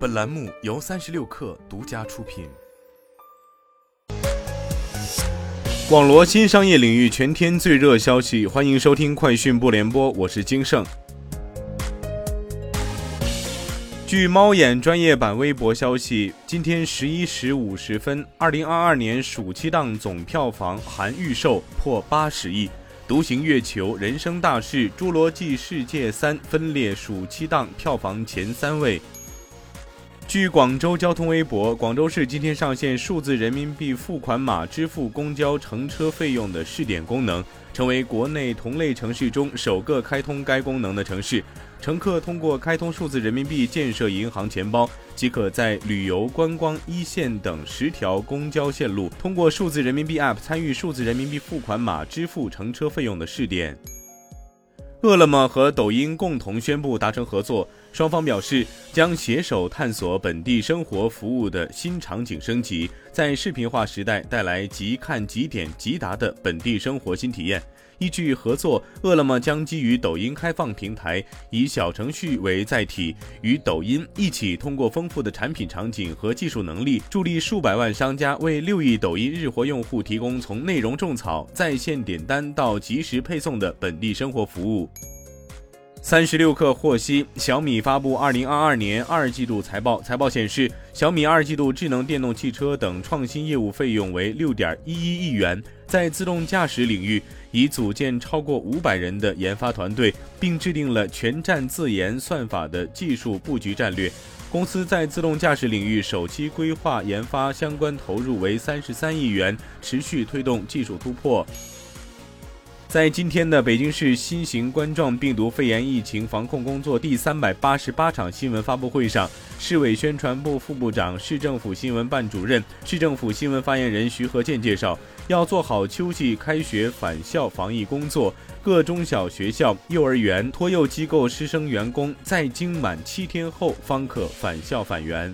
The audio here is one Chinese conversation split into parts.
本栏目由三十六氪独家出品。网罗新商业领域全天最热消息，欢迎收听快讯不联播，我是金盛。据猫眼专业版微博消息，今天十一时五十分，二零二二年暑期档总票房含预售破八十亿。独行月球、人生大事、侏罗纪世界三分列暑期档票房前三位。据广州交通微博，广州市今天上线数字人民币付款码支付公交乘车费用的试点功能，成为国内同类城市中首个开通该功能的城市。乘客通过开通数字人民币建设银行钱包，即可在旅游、观光、一线等十条公交线路，通过数字人民币 App 参与数字人民币付款码支付乘车费用的试点。饿了么和抖音共同宣布达成合作，双方表示将携手探索本地生活服务的新场景升级，在视频化时代带来即看即点即达的本地生活新体验。依据合作，饿了么将基于抖音开放平台，以小程序为载体，与抖音一起通过丰富的产品场景和技术能力，助力数百万商家为六亿抖音日活用户提供从内容种草、在线点单到及时配送的本地生活服务。三十六氪获悉，小米发布二零二二年二季度财报。财报显示，小米二季度智能电动汽车等创新业务费用为六点一一亿元，在自动驾驶领域已组建超过五百人的研发团队，并制定了全站自研算法的技术布局战略。公司在自动驾驶领域首期规划研发相关投入为三十三亿元，持续推动技术突破。在今天的北京市新型冠状病毒肺炎疫情防控工作第三百八十八场新闻发布会上，市委宣传部副部长、市政府新闻办主任、市政府新闻发言人徐和建介绍，要做好秋季开学返校防疫工作。各中小学校、幼儿园、托幼机构师生员工在经满七天后方可返校返园。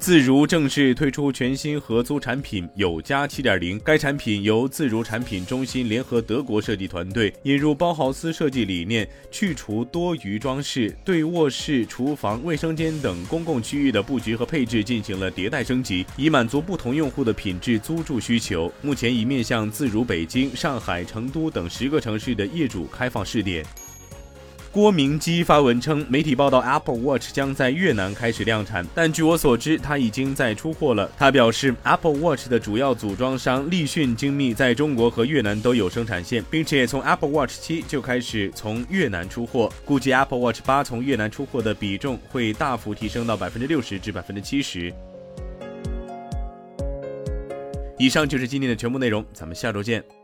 自如正式推出全新合租产品有家7.0，该产品由自如产品中心联合德国设计团队引入包豪斯设计理念，去除多余装饰，对卧室、厨房、卫生间等公共区域的布局和配置进行了迭代升级，以满足不同用户的品质租住需求。目前已面向自如北京、上海、成都等十个城市的业主开放试点。郭明基发文称，媒体报道 Apple Watch 将在越南开始量产，但据我所知，它已经在出货了。他表示，Apple Watch 的主要组装商立讯精密在中国和越南都有生产线，并且从 Apple Watch 七就开始从越南出货。估计 Apple Watch 八从越南出货的比重会大幅提升到百分之六十至百分之七十。以上就是今天的全部内容，咱们下周见。